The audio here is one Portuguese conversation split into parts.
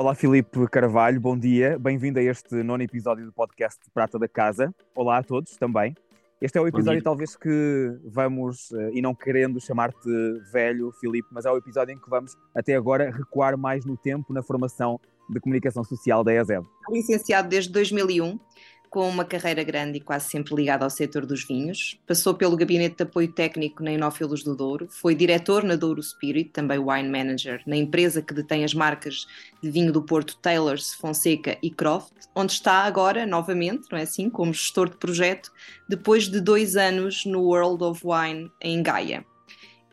Olá, Filipe Carvalho, bom dia. Bem-vindo a este nono episódio do podcast Prata da Casa. Olá a todos também. Este é o episódio, talvez, que vamos, eh, e não querendo chamar-te velho, Filipe, mas é o episódio em que vamos, até agora, recuar mais no tempo na formação de comunicação social da ESEB. Licenciado desde 2001, com uma carreira grande e quase sempre ligada ao setor dos vinhos. Passou pelo Gabinete de Apoio Técnico na Inófilos do Douro, foi diretor na Douro Spirit, também wine manager, na empresa que detém as marcas de vinho do Porto Taylors, Fonseca e Croft, onde está agora, novamente, não é assim, como gestor de projeto, depois de dois anos no World of Wine em Gaia.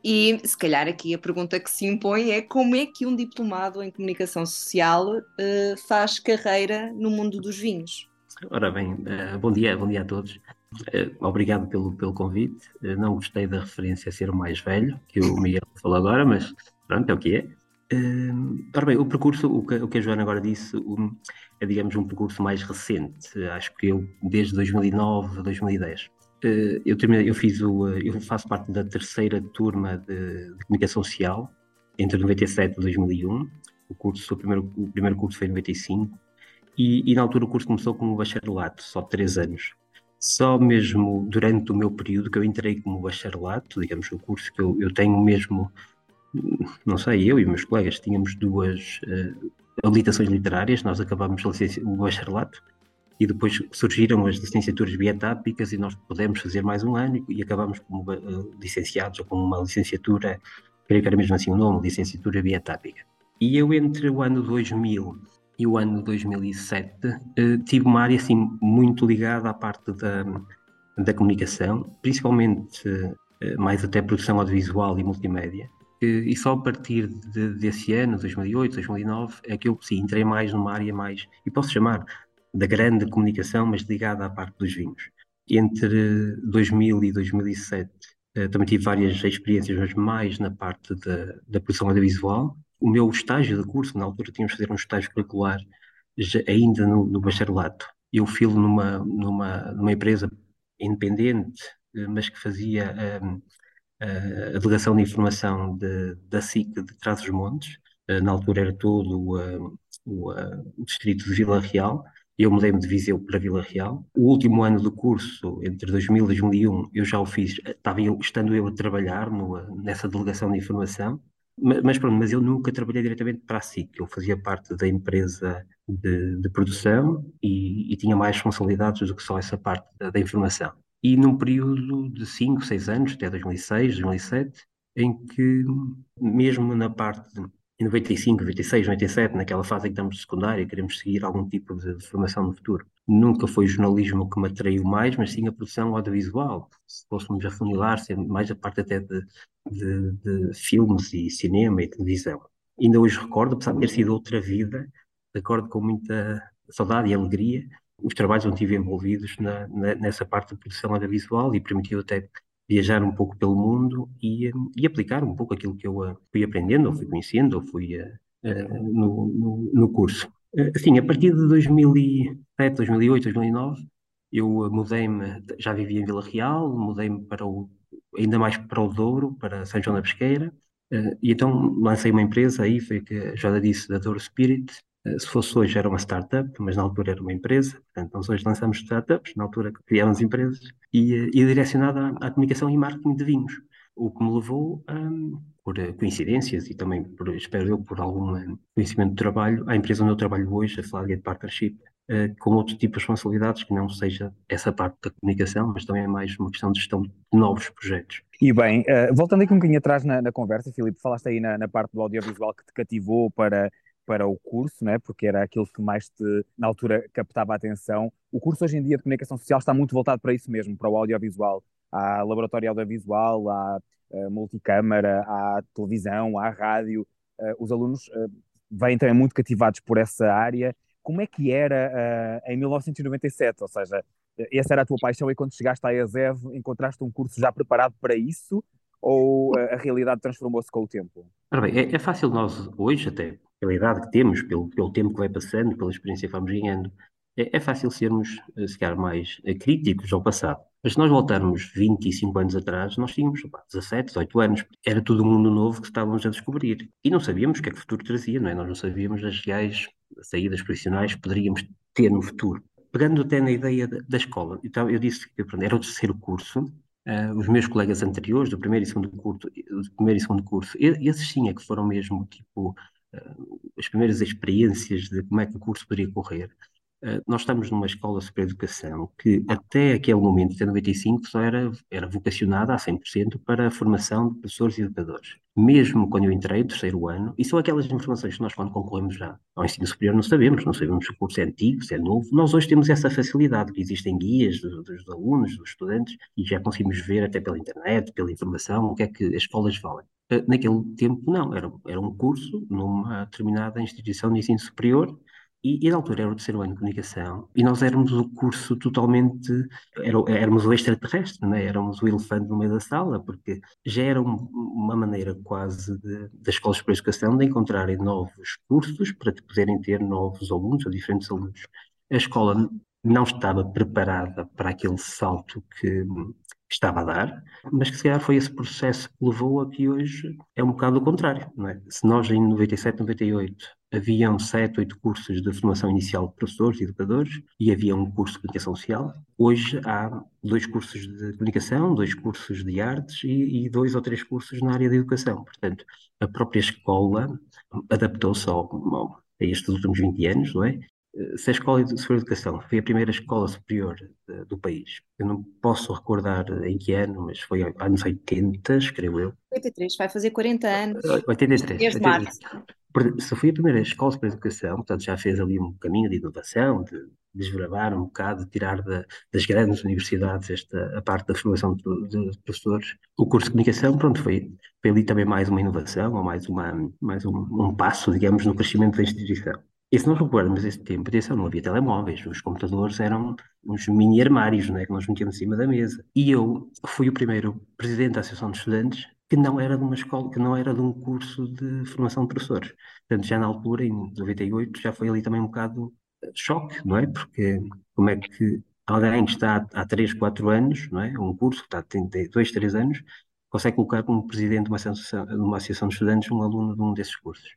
E se calhar aqui a pergunta que se impõe é como é que um diplomado em comunicação social uh, faz carreira no mundo dos vinhos? Ora bem, uh, bom dia, bom dia a todos. Uh, obrigado pelo, pelo convite. Uh, não gostei da referência a ser o mais velho, que o Miguel falou agora, mas pronto, é o que é. ora bem, o percurso, o que, o que a Joana agora disse, é digamos um percurso mais recente. acho que eu, desde 2009 a 2010. eu, terminei, eu, fiz o, eu faço parte da terceira turma de, de comunicação social, entre 97 e 2001. O, curso, o, primeiro, o primeiro curso foi em 95 e, e, na altura o curso começou como bacharelato, só três anos. Só mesmo durante o meu período que eu entrei como bacharelato, digamos, o curso que eu, eu tenho mesmo, não sei, eu e meus colegas tínhamos duas uh, habilitações literárias, nós acabámos o bacharelato e depois surgiram as licenciaturas bietápicas e nós pudemos fazer mais um ano e, acabámos como uh, licenciados ou com uma licenciatura, creio que era mesmo assim o nome, licenciatura bietápica. E eu entre o ano 2000 e o ano 2007 eh, tive uma área assim muito ligada à parte da, da comunicação, principalmente eh, mais até produção audiovisual e multimédia. E só a partir de, desse ano, 2008, 2009, é que eu sim, entrei mais numa área mais, e posso chamar, da grande comunicação, mas ligada à parte dos vinhos. Entre 2000 e 2007 eh, também tive várias experiências, mas mais na parte da, da produção audiovisual, o meu estágio de curso, na altura tínhamos de fazer um estágio curricular já, ainda no, no bacharelato. Eu filo numa, numa, numa empresa independente, eh, mas que fazia um, a delegação de informação de, da SIC de Trás-os-Montes. Eh, na altura era todo o, o, o distrito de Vila Real. Eu mudei-me de Viseu para Vila Real. O último ano do curso, entre 2000 e 2001, eu já o fiz, estava eu, estando eu a trabalhar no, nessa delegação de informação. Mas, pronto, mas eu nunca trabalhei diretamente para a SIC. Eu fazia parte da empresa de, de produção e, e, tinha mais responsabilidades do que só essa parte da, da informação. E num período de 5, 6 anos, até 2006, 2007, em que, mesmo na parte de 95, 96, 97, naquela fase em que estamos de secundária, queremos seguir algum tipo de formação no futuro. Nunca foi o jornalismo que me atraiu mais, mas sim a produção audiovisual. Se fôssemos afunilar, mais a parte até de, de, de, filmes e cinema e televisão. Ainda hoje recordo, apesar de ter sido outra vida, recordo com muita saudade e alegria os trabalhos onde estive envolvidos na, na, nessa parte de produção audiovisual e permitiu até viajar um pouco pelo mundo e, e aplicar um pouco aquilo que eu uh, fui aprendendo, ou fui conhecendo, ou fui uh, no, no, no, curso. Assim, a partir de 2007, 2008, 2009, eu mudei-me, já vivia em Vila Real, mudei-me para o ainda mais para o Douro, para São João da Pesqueira, uh, e então lancei uma empresa aí, foi que já disse, da Douro Spirit, uh, se fosse hoje era uma startup, mas na altura era uma empresa, portanto nós hoje lançamos startups, na altura criámos empresas, e, e direcionada à, à, comunicação e marketing de vinhos, o que me levou um, por coincidências e também, por, espero eu, por algum conhecimento de trabalho, à empresa onde eu trabalho hoje, a Flagate Partnership, uh, com outro tipo de responsabilidades, que não seja essa parte da comunicação, mas também é mais uma questão de gestão de novos projetos. E bem, voltando aqui um bocadinho atrás na, na conversa, Filipe, falaste aí na, na, parte do audiovisual que te cativou para, para o curso, né? porque era aquilo que mais te, na altura, captava a atenção. O curso hoje em dia de comunicação social está muito voltado para isso mesmo, para o audiovisual. Há laboratório audiovisual, há uh, multicâmara, há televisão, há rádio. os alunos vêm também muito cativados por essa área. Como é que era em 1997? Ou seja, essa era a tua paixão e quando chegaste à ESEV encontraste um curso já preparado para isso? Ou a realidade transformou-se com o tempo? Ora bem, é, é, fácil nós hoje, até pela idade que temos, pelo, pelo tempo que vai passando, pela experiência que vamos ganhando, é, é fácil sermos, eh, se calhar, mais eh, críticos ao passado. Mas se nós voltarmos 25 anos atrás, nós tínhamos opa, 17, 18 anos. Era tudo um mundo novo que estávamos a descobrir. E não sabíamos o que é que o futuro trazia, não é? Nós não sabíamos as reais saídas profissionais que poderíamos ter no futuro. Pegando até na ideia da, da escola, então eu disse que era o terceiro curso, Uh, os meus colegas anteriores, do primeiro e segundo curso, do primeiro e segundo curso, esses sim é que foram mesmo, tipo, uh, as primeiras experiências de como é que o curso poderia correr. Uh, nós estamos numa escola de educação que até aquele momento, até 95, só era, era vocacionada a 100% para a formação de professores e educadores. Mesmo quando eu entrei, terceiro ano, e são aquelas informações que nós quando concorremos já ao ensino superior não sabemos, não sabemos se o curso é antigo, se é novo. Nós hoje temos essa facilidade, que existem guias dos, dos alunos, dos estudantes, e já conseguimos ver até pela internet, pela informação, o que é que as escolas valem. Uh, naquele tempo, não, era, era um curso numa determinada instituição de ensino superior, e, e na altura era o terceiro ano de comunicação, e nós éramos o curso totalmente, era, éramos o extraterrestre, né? éramos o elefante no meio da sala, porque já era um, uma maneira quase das escolas de educação de encontrarem novos cursos para poderem ter novos alunos ou diferentes alunos. A escola não estava preparada para aquele salto que, estava a dar, mas que se calhar foi esse processo que levou a que hoje é um bocado o contrário. É? Se nós em 97, 98 haviam sete, oito cursos de formação inicial de professores e educadores e havia um curso de comunicação social, hoje há dois cursos de comunicação, dois cursos de artes e, e dois ou três cursos na área da educação. Portanto, a própria escola adaptou-se ao, ao, a estes últimos 20 anos, não é? Se a Escola de Superior Educação foi a primeira escola superior de, do país, eu não posso recordar em que ano, mas foi anos 80, creio eu. 83, vai fazer 40 anos. 83. Desde março. Se foi a primeira escola superior de educação, portanto já fez ali um caminho de inovação, de desbravar um bocado, de tirar da, das grandes universidades esta, a parte da formação de, de, professores. O curso de comunicação, pronto, foi, foi ali também mais uma inovação, ou mais, uma, mais um, um passo, digamos, no crescimento da instituição. E se nós recuperarmos esse tempo, atenção, não havia telemóveis, os computadores eram uns mini armários, não é, que nós metíamos em cima da mesa. E eu fui o primeiro presidente da Associação de Estudantes que não era de uma escola, que não era de um curso de formação de professores. Portanto, já na altura, em 98, já foi ali também um bocado choque, não é? Porque como é que alguém que está há 3, 4 anos, não é? Um curso que está há 2, 3 anos, consegue colocar como presidente de uma associação, de uma associação de estudantes um aluno de um desses cursos.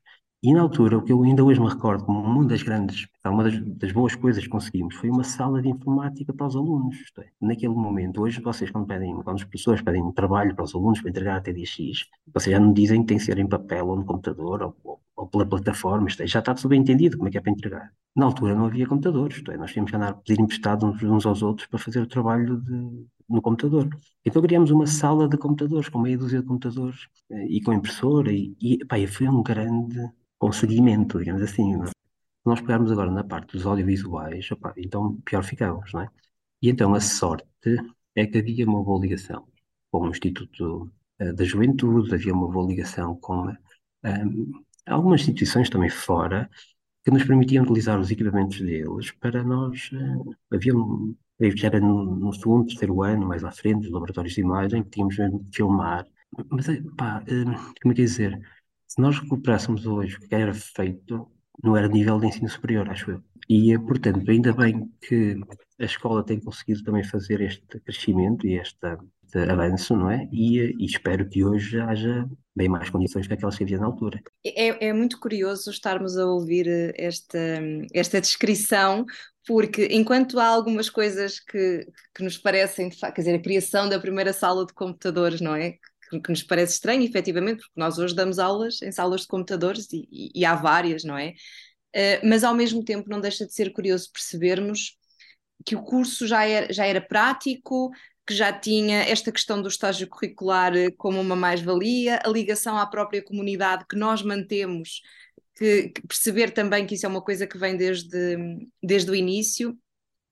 E na altura, o que eu ainda hoje me recordo como uma das grandes, uma das, das boas coisas que conseguimos foi uma sala de informática para os alunos. É, naquele momento, hoje vocês quando pedem, quando os professores pedem um trabalho para os alunos para entregar até dia X, vocês já não dizem que tem que ser em papel ou no computador ou, ou, ou pela plataforma, isto é, já está entendido como é que é para entregar. Na altura não havia computadores, isto é, nós tínhamos que andar a pedir emprestado uns, uns aos outros para fazer o trabalho de, no computador. Então criámos uma sala de computadores, com meia dúzia de computadores eh, e com impressora, e, e pá, foi um grande com seguimento, digamos assim. É? Se nós pegarmos agora na parte dos audiovisuais, opa, então pior ficamos, não é? E então a sorte é que havia uma boa ligação com o Instituto uh, da Juventude, havia uma boa ligação com um, ehm, algumas instituições também fora que nos permitiam utilizar os equipamentos deles para nós. Uh, havia já era no, no, segundo, terceiro ano, mais à frente, os laboratórios de imagem, que tínhamos mesmo de filmar. Mas, pá, como é que é dizer? Se nós recuperássemos hoje o que era feito, não era nível de ensino superior, acho eu. E, portanto, ainda bem que a escola tem conseguido também fazer este crescimento e este, este avanço, não é? E, e, espero que hoje haja bem mais condições que aquelas que havia na altura. É, é muito curioso estarmos a ouvir esta, esta descrição, porque enquanto há algumas coisas que, que nos parecem, quer dizer, a criação da primeira sala de computadores, não é? Que, nos parece estranho, efetivamente, porque nós hoje damos aulas em salas de computadores e, e, e há várias, não é? Uh, mas ao mesmo tempo não deixa de ser curioso percebermos que o curso já era, já era prático, que já tinha esta questão do estágio curricular eh, como uma mais-valia, a ligação à própria comunidade que nós mantemos, que, que, perceber também que isso é uma coisa que vem desde, desde o início.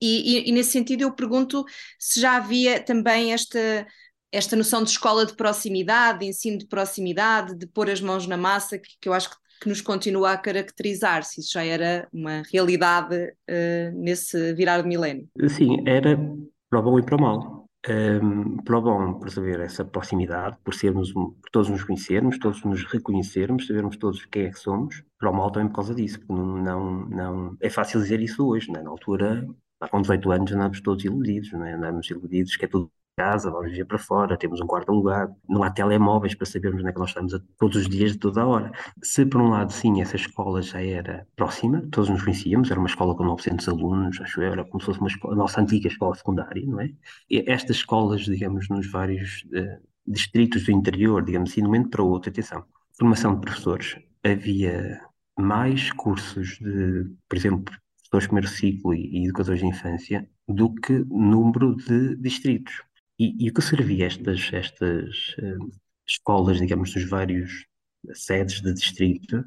E, e, e nesse sentido eu pergunto se já havia também esta esta noção de escola de proximidade, de ensino de proximidade, de pôr as mãos na massa, que, que eu acho que, que, nos continua a caracterizar, se isso já era uma realidade uh, nesse virar de milénio. Sim, era para o bom e para o mal. Um, para o bom, por saber essa proximidade, por sermos, por todos nos conhecermos, todos nos reconhecermos, sabermos todos quem é que somos, para o mal também por causa disso, porque não, não, não é fácil dizer isso hoje, né? na altura, há com 18 anos andamos todos iludidos, né? andamos iludidos que é tudo casa, vamos viver para fora, temos um quarto alugado, não há telemóveis para sabermos onde é que nós estamos todos os dias, de toda a hora. Se por um lado, sim, essa escola já era próxima, todos nos conhecíamos, era uma escola com 900 alunos, acho eu, era como se fosse uma escola, a nossa antiga escola secundária, não é? E estas escolas, digamos, nos vários uh, distritos do interior, digamos assim, de um momento para o outro, atenção, formação de professores, havia mais cursos de, por exemplo, professores de primeiro ciclo e, e educadores de infância do que número de distritos. E, e o que servia estas, estas uh, escolas, digamos, dos vários sedes de distrito,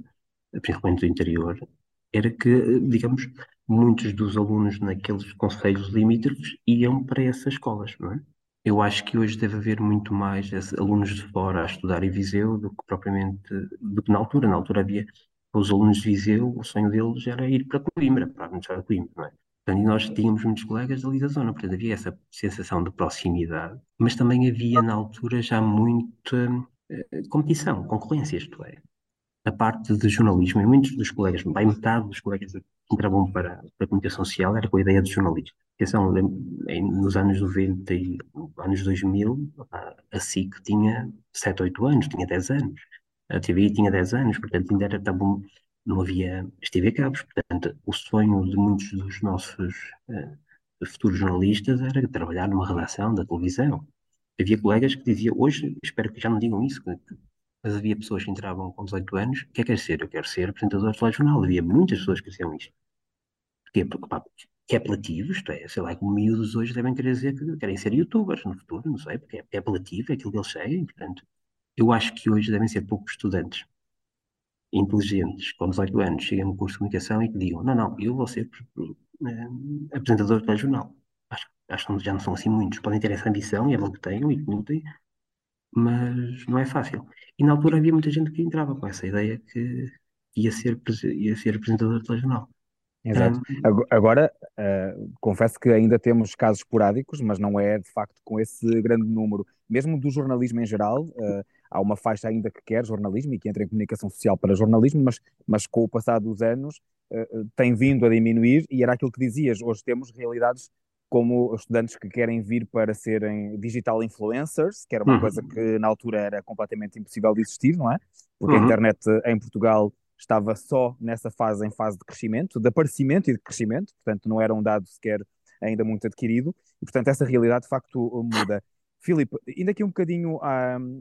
principalmente do interior, era que, digamos, muitos dos alunos naqueles conselhos limítrofes iam para essas escolas, não é? Eu acho que hoje deve haver muito mais alunos de fora a estudar em Viseu do que propriamente do que na altura. Na altura havia os alunos de Viseu, o sonho deles era ir para Coimbra, para a Universidade de Coimbra, não é? Portanto, e nós tínhamos muitos colegas ali da zona, portanto havia essa sensação de proximidade, mas também havia na altura já muita uh, competição, concorrência, isto é. A parte de jornalismo, e muitos dos colegas, bem metade dos colegas que entravam para, para a comunicação social era com a ideia de jornalismo. Atenção, nos anos 90 e anos 2000, a SIC tinha 7, 8 anos, tinha 10 anos. A TVI tinha 10 anos, portanto ainda era, estava não havia as TV cabos, portanto, o sonho de muitos dos nossos uh, futuros jornalistas era trabalhar numa redação da televisão. Havia colegas que diziam, hoje, espero que já não digam isso, mas havia pessoas que entravam com 18 anos, o que é que quer ser? Eu quero ser apresentador de telejornal. Havia muitas pessoas que diziam isto. Porque, pá, que é apelativo, isto é, sei lá, como miúdos hoje devem querer dizer que querem ser youtubers no futuro, não sei, porque é, é apelativo, é aquilo que eles seguem, portanto, eu acho que hoje devem ser poucos estudantes inteligentes, com 18 anos, cheguem no curso de comunicação e que digam: não, não, eu vou ser uh, apresentador de telejornal. Acho, acho que já não são assim muitos. Podem ter essa ambição, e é bom que tenham e que lutem, mas não é fácil. E na altura havia muita gente que entrava com essa ideia que ia ser, ia ser apresentador de telejornal. Exato. Agora, uh, confesso que ainda temos casos esporádicos, mas não é de facto com esse grande número. Mesmo do jornalismo em geral, uh, há uma faixa ainda que quer jornalismo e que entra em comunicação social para jornalismo, mas, mas com o passar dos anos uh, tem vindo a diminuir e era aquilo que dizias, hoje temos realidades como estudantes que querem vir para serem digital influencers, que era uma uhum. coisa que na altura era completamente impossível de existir, não é? Porque uhum. a internet em Portugal estava só nessa fase, em fase de crescimento, de aparecimento e de crescimento, portanto não era um dado sequer ainda muito adquirido, e portanto essa realidade de facto muda. Filipe, indo aqui um bocadinho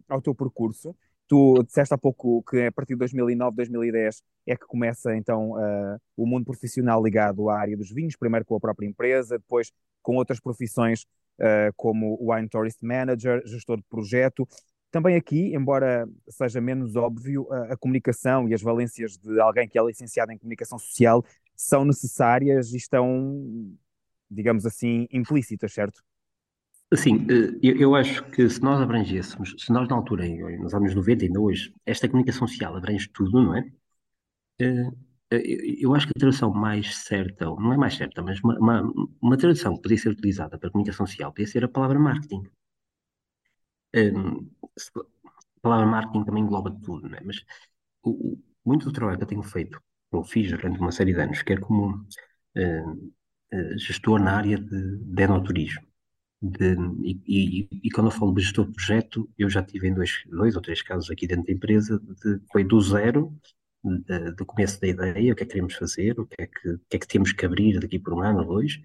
ao teu percurso, tu disseste há pouco que a partir de 2009, 2010 é que começa então uh, o mundo profissional ligado à área dos vinhos, primeiro com a própria empresa, depois com outras profissões uh, como Wine Tourist Manager, gestor de projeto. Também aqui, embora seja menos óbvio, a, a comunicação e as valências de alguém que é licenciado em comunicação social são necessárias e estão, digamos assim, implícitas, certo? Assim, eh, eu, acho que se nós abrangêssemos, se nós na altura, nos anos 90, ainda hoje, esta comunicação social abrange tudo, não é? Eh, eh, eu acho que a tradução mais certa, não é mais certa, mas uma, uma, uma tradução que podia ser utilizada para comunicação social podia ser a palavra marketing. a palavra marketing também engloba tudo, não é? Mas o, muito do trabalho que eu tenho feito, ou fiz durante uma série de anos, quer como gestor na área de, de de, e, e, e, quando eu falo de gestor de projeto, eu já tive em dois, dois ou três casos aqui dentro da empresa, de, foi do zero, de, do começo da ideia, o que é que queremos fazer, o que é que, que, é que temos que abrir daqui por um ano ou dois,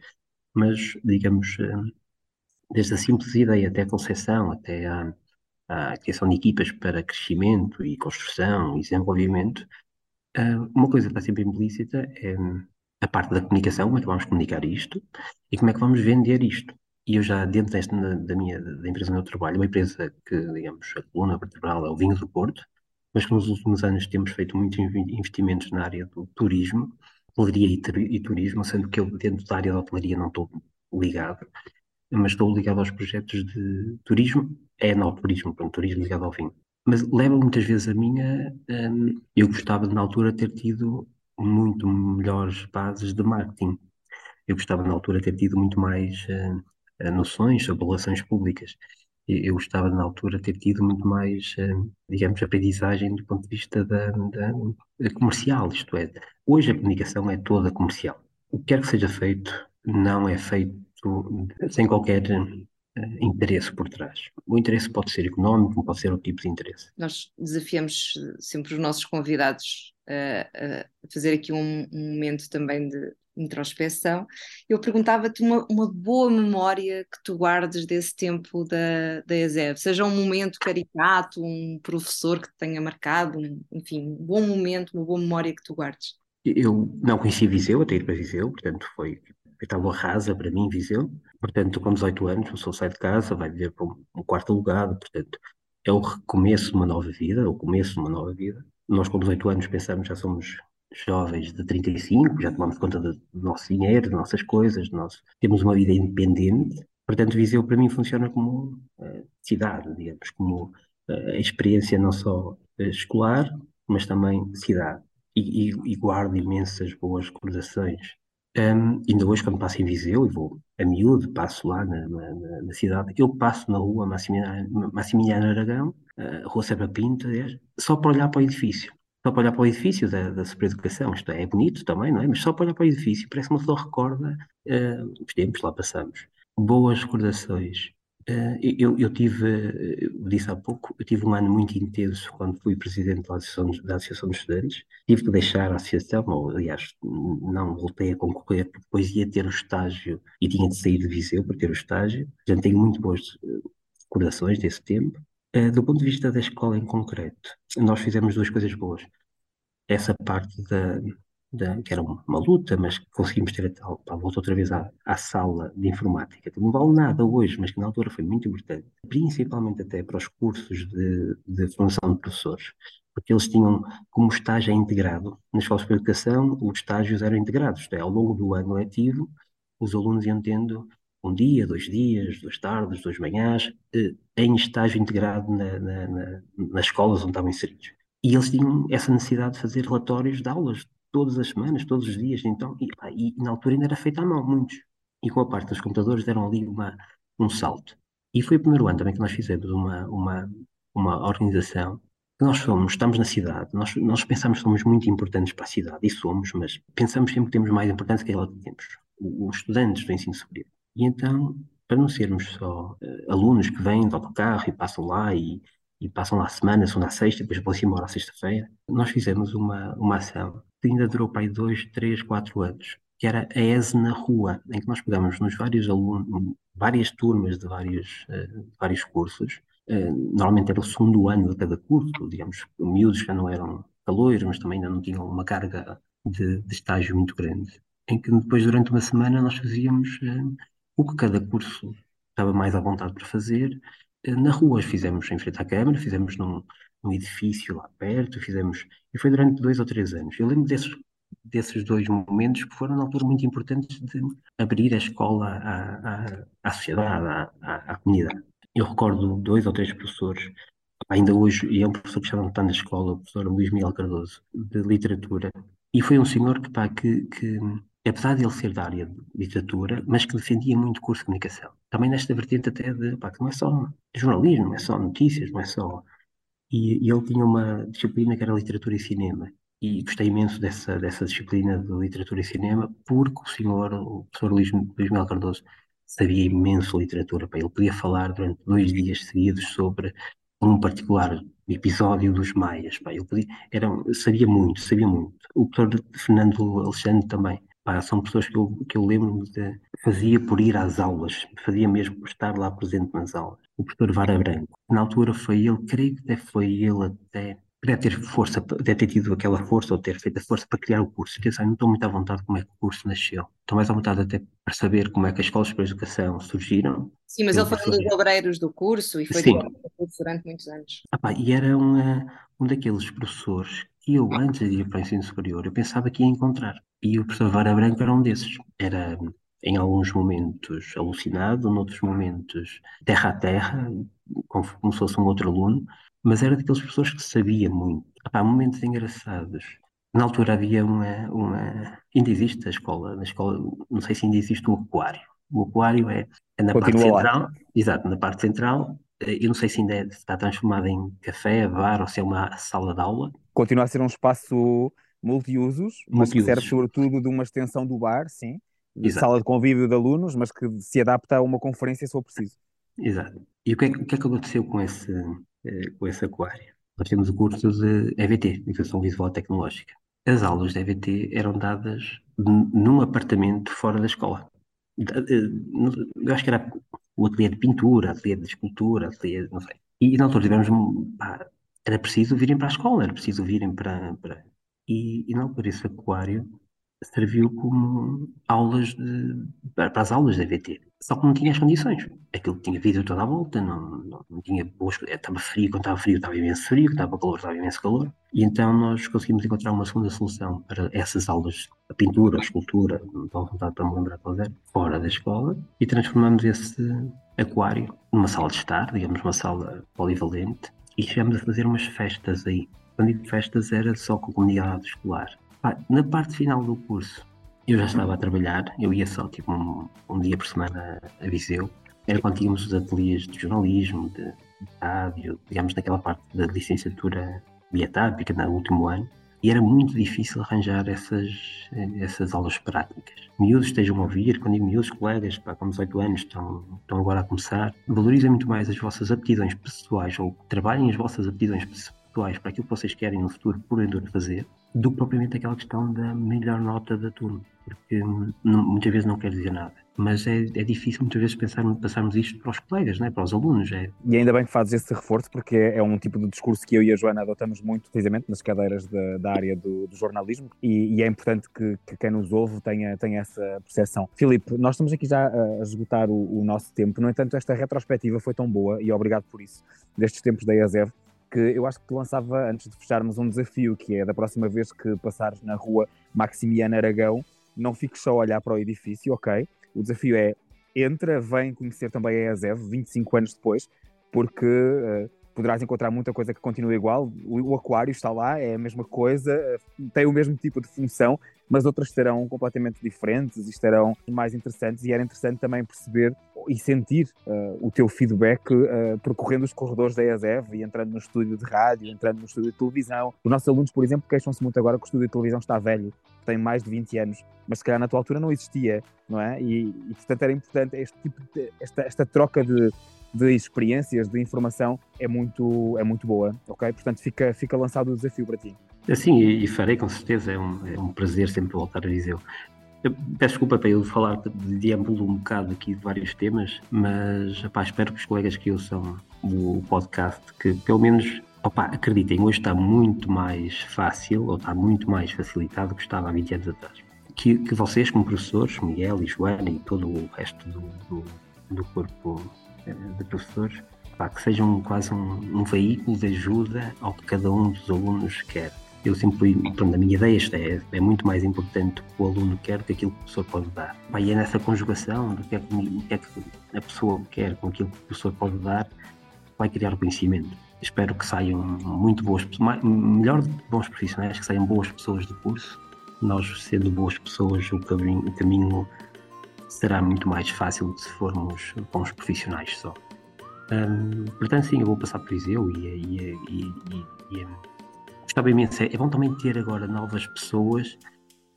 mas, digamos, eh, desde a simples ideia até a concepção, até a, a criação de equipas para crescimento e construção e desenvolvimento, eh, uma coisa que está sempre implícita é a parte da comunicação, como é que vamos comunicar isto e como é que vamos vender isto. E eu já, dentro desta, da minha da empresa onde eu trabalho, uma empresa que, digamos, a coluna vertebral é o vinho do Porto, mas que nos últimos anos temos feito muitos investimentos na área do turismo, hotelaria e, turismo, sendo que eu, dentro da área da hotelaria, não estou ligado. mas estou ligado aos projetos de turismo, é no turismo, pronto, turismo ligado ao vinho. Mas leva muitas vezes a minha, hum, eu gostava na altura ter tido muito melhores bases de marketing. Eu gostava na altura ter tido muito mais uh, noções sobre relações públicas. Eu, gostava na altura ter tido muito mais, uh, digamos, aprendizagem do ponto de vista da, da, comercial, isto é, hoje a comunicação é toda comercial. O que quer que seja feito, não é feito sem qualquer uh, interesse por trás. O interesse pode ser económico, pode ser outro tipo de interesse. Nós desafiamos sempre os nossos convidados a, a fazer aqui um, um, momento também de introspeção. Eu perguntava-te uma, uma, boa memória que tu guardes desse tempo da, da ESEV, seja um momento caricato, um professor que te tenha marcado, um, enfim, um bom momento, uma boa memória que tu guardes. Eu não conheci Viseu, até ir para Viseu, portanto foi estava rasa para mim, Viseu. Portanto, com 18 anos, o pessoa sai de casa, vai viver para um, quarto alugado, portanto, é o recomeço de uma nova vida, é o começo de uma nova vida. Nós, com 18 anos, pensamos já somos jovens de 35, já tomamos conta do nosso dinheiro, das nossas coisas, nós temos uma vida independente. Portanto, Viseu para mim funciona como uh, cidade, digamos, como uh, experiência não só uh, escolar, mas também cidade. E, e, e guardo imensas boas recordações um, ainda hoje, quando passo em Viseu e vou a miúdo, passo lá na, na, na cidade, eu passo na rua Maximiliano, Maximiliano Aragão, uh, Rua Serra Pinto, só para olhar para o edifício. Só para olhar para o edifício da, da Educação, isto é, é bonito também, não é? Mas só para olhar para o edifício, parece que uma pessoa recorda uh, os tempos lá passamos. Boas recordações. Uh, eu, eu tive, eu disse há pouco, eu tive um ano muito intenso quando fui presidente da Associação, da Associação de Estudantes. Tive que deixar a associação, ou aliás, não voltei a concorrer, porque depois ia ter o estágio e tinha de sair de Viseu para ter o estágio. Já tenho muito boas eh, recordações desse tempo. Uh, do ponto de vista da escola em concreto, nós fizemos duas coisas boas. Essa parte da, da, que era uma luta, mas conseguimos ter a tal, pá, volto outra vez à, à sala de informática, não vale nada hoje, mas que na altura foi muito importante, principalmente até para os cursos de, de formação de professores, porque eles tinham, como estágio integrado, nas escolas de educação, os estágios eram integrados, é, ao longo do ano letivo, os alunos iam tendo um dia, dois dias, duas tardes, duas manhãs, eh, em estágio integrado na, na, na, nas escolas onde estavam inseridos. E eles tinham essa necessidade de fazer relatórios de aulas todas as semanas, todos os dias, então, e, e, na altura ainda era feito à mão, muitos. E com a parte dos computadores deram ali uma, um salto. E foi o primeiro ano também que nós fizemos uma, uma, uma organização nós somos, estamos na cidade, nós, nós pensamos que somos muito importantes para a cidade, e somos, mas pensamos sempre que temos mais importância que ela que temos, os estudantes do ensino superior. E então, para não sermos só uh, alunos que vêm de autocarro e passam lá e, e passam lá a semana, são na sexta, depois vão-se embora à sexta-feira, nós fizemos uma, uma ação que ainda durou para aí dois, três, quatro anos, que era a ESE na rua, em que nós pegamos nos vários alunos, várias turmas de vários, uh, vários cursos, uh, normalmente era o segundo ano de cada curso, digamos, miúdos já não eram calores, mas também ainda não tinham uma carga de, de estágio muito grande, em que depois, durante uma semana, nós fazíamos o que cada curso estava mais à vontade para fazer, na rua. Fizemos em frente à Câmara, fizemos num, num edifício lá perto, fizemos. E foi durante dois ou três anos. Eu lembro desses, desses dois momentos que foram, na altura, muito importantes de abrir a escola à, à, à sociedade, à, à, à, comunidade. Eu recordo dois ou três professores, ainda hoje, e é um professor que estava na escola, o professor Luís Miguel Cardoso, de literatura, e foi um senhor que, pá, que, que apesar de ele ser da área de literatura, mas que defendia muito curso de comunicação. Também nesta vertente até de, pá, que não é só jornalismo, não é só notícias, não é só... E, e, ele tinha uma disciplina que era literatura e cinema. E gostei imenso dessa, dessa disciplina de literatura e cinema, porque o senhor, o professor Luís, Luís Mel Cardoso, sabia imenso literatura. Ele podia falar durante dois dias seguidos sobre um particular episódio dos Maias. Ele podia, era, sabia muito, sabia muito. O professor Fernando Alexandre também Pá, são pessoas que eu, que eu lembro-me de fazia por ir às aulas, fazia mesmo por estar lá presente nas aulas. O professor Vara Branco, na altura foi ele, creio que até foi ele até, deve ter força, deve ter tido aquela força ou ter feito a força para criar o curso. Eu não estou muito à vontade como é que o curso nasceu. Estou mais à vontade até para saber como é que as escolas de educação surgiram. Sim, mas ele foi um dos obreiros do curso e foi do curso durante muitos anos. Ah, pá, e era um daqueles professores que eu, antes de ir para o ensino superior, eu pensava que ia encontrar. E o professor Vara Branco era um desses. Era, em alguns momentos alucinado, noutros momentos terra a terra, como, como se fosse um outro aluno, mas era daqueles professores que sabia muito. Há momentos engraçados. Na altura havia uma, uma. Ainda existe a escola, na escola, não sei se ainda existe um aquário. O aquário é, é na Continua parte central. Lá. Exato, na parte central. Eh, eu não sei se ainda é, está transformado em café, bar ou se é uma sala de aula. Continua a ser um espaço multiusos, mas que serve sobretudo de uma extensão do bar, sim, de Exato. sala de convívio de alunos, mas que se adapta a uma conferência se for preciso. Exato. E o que é, o que, é que aconteceu com esse, eh, com esse aquário? Nós temos o curso de EVT, Educação Visual Tecnológica. As aulas de EVT eram dadas num apartamento fora da escola. Eh, eu acho que era o ateliê de pintura, ateliê de escultura, ateliê, não sei. E na altura tivemos, pá, era preciso virem para a escola, era preciso virem para, para e, e na altura esse aquário serviu como aulas de, para as aulas da VT. Só que não tinha as condições. Aquilo tinha vidro toda a volta, não, não, não tinha boas. Estava frio, quando estava frio, estava imenso frio, estava calor, estava imenso calor. E então nós conseguimos encontrar uma segunda solução para essas aulas, a pintura, a escultura, não estou à vontade para me lembrar qual era, fora da escola, e transformamos esse aquário numa sala de estar, digamos, uma sala polivalente, e chegamos a fazer umas festas aí quando digo festas era só com a comunidade escolar. Na parte final do curso, eu já estava a trabalhar, eu ia só tipo um, um dia por semana a Viseu. Era quando tínhamos os ateliês de jornalismo, de, de rádio, digamos naquela parte da licenciatura biotápica, no último ano e era muito difícil arranjar essas, essas aulas práticas. Miúdos estejam a ouvir, quando digo miúdos, colegas, pá, com 18 anos, estão, estão agora a começar, valorizem muito mais as vossas aptidões pessoais ou trabalhem as vossas aptidões atuais para aquilo que vocês querem no futuro, porventura, fazer, do que propriamente aquela questão da melhor nota da turma, porque não, muitas vezes não quer dizer nada. Mas é, é difícil muitas vezes pensar, passarmos isto para os colegas, né? para os alunos. É. E ainda bem que fazes esse reforço, porque é, é um tipo de discurso que eu e a Joana adotamos muito, precisamente nas cadeiras da, da área do, do jornalismo, e, e, é importante que, que, quem nos ouve tenha, tenha essa percepção. Filipe, nós estamos aqui já a esgotar o, o nosso tempo, no entanto, esta retrospectiva foi tão boa, e obrigado por isso, destes tempos da EASEV, que eu acho que te lançava, antes de fecharmos, um desafio, que é da próxima vez que passares na rua Maximiano Aragão, não fiques só a olhar para o edifício, ok? O desafio é entra, vem conhecer também a EASEV 25 anos depois, porque uh, poderás encontrar muita coisa que continua igual. O, o, aquário está lá, é a mesma coisa, tem o mesmo tipo de função, mas outras serão completamente diferentes e estarão mais interessantes. E era interessante também perceber e sentir uh, o teu feedback uh, percorrendo os corredores da ESEV e entrando no estúdio de rádio, entrando no estúdio de televisão. Os nossos alunos, por exemplo, queixam-se muito agora que o estúdio de televisão está velho, tem mais de 20 anos, mas se calhar na tua altura não existia, não é? E, e portanto era importante este tipo de, esta, esta troca de, de experiências, de informação, é muito, é muito boa, ok? Portanto, fica, fica lançado o desafio para ti. Sim, e farei com certeza, é um, é um prazer sempre voltar a Viseu. Eu peço desculpa para eu falar de deambulo um bocado aqui de vários temas, mas opá, espero que os colegas que ouçam o podcast, que pelo menos opá, acreditem, hoje está muito mais fácil, ou está muito mais facilitado do que estava há 20 anos atrás. Que, que vocês, como professores, Miguel e Joana e todo o resto do, do, do corpo de professores, pá, que sejam quase um, um, veículo de ajuda ao que cada um dos alunos quer. Eu sempre, pronto, a minha ideia é, é muito mais importante o que o aluno quer do que aquilo que o professor pode dar. E é nessa conjugação do que é que, é que a pessoa quer com aquilo que o professor pode dar, vai criar conhecimento. Espero que saiam muito boas, melhor bons profissionais, que saiam boas pessoas do curso. Nós, sendo boas pessoas, o caminho, o caminho será muito mais fácil se formos bons profissionais só. Um, portanto, sim, eu vou passar por Iseu e, e, e, e, e gostava imenso. É bom também ter agora novas pessoas,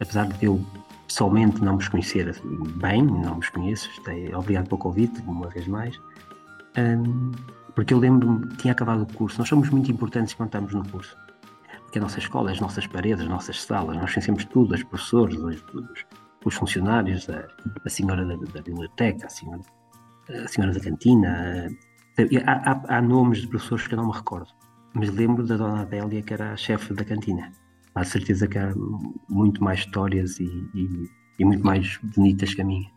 apesar de eu pessoalmente não vos conhecer bem, não vos conheço, é, obrigado pelo convite, uma vez mais. Um, porque eu lembro-me, tinha acabado o curso, nós somos muito importantes quando estamos no curso. Porque a nossa escola, as nossas paredes, as nossas salas, nós conhecemos tudo, os professores, os, os, os funcionários, a, a senhora da, da, biblioteca, a senhora, a senhora da cantina. Há, há, há, nomes de professores que eu não me recordo, mas lembro da dona Adélia, que era a chefe da cantina. Há certeza que há muito mais histórias e, e, e muito mais bonitas que a minha.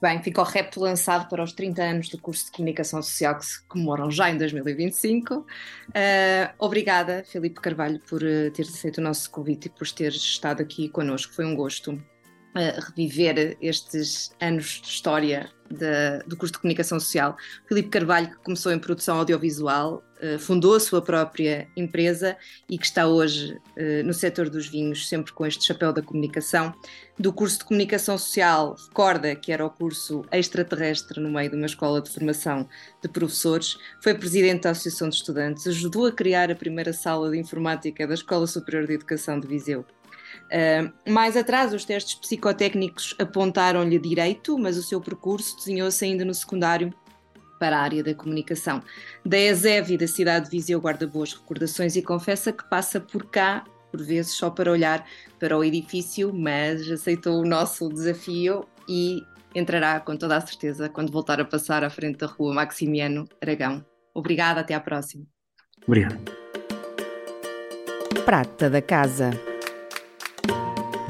Bem, fica o repto lançado para os 30 anos do curso de Comunicação Social que se comemoram já em 2025. Uh, obrigada, Filipe Carvalho, por uh, teres aceito o nosso convite e por teres estado aqui connosco. Foi um gosto. Reviver estes anos de história de, do curso de Comunicação Social. Filipe Carvalho, que começou em produção audiovisual, uh, fundou a sua própria empresa e que está hoje uh, no setor dos vinhos, sempre com este chapéu da comunicação. Do curso de Comunicação Social, recorda que era o curso extraterrestre no meio de uma escola de formação de professores, foi presidente da Associação de Estudantes, ajudou a criar a primeira sala de informática da Escola Superior de Educação de Viseu. Uh, mais atrás, os testes psicotécnicos apontaram-lhe direito, mas o seu percurso desenhou-se ainda no secundário para a área da comunicação. Da ESEV e da cidade de Viseu guarda boas recordações e confessa que passa por cá, por vezes, só para olhar para o edifício, mas aceitou o nosso desafio e entrará com toda a certeza quando voltar a passar à frente da rua Maximiano Aragão. Obrigada, até à próxima. Obrigado. Prata da Casa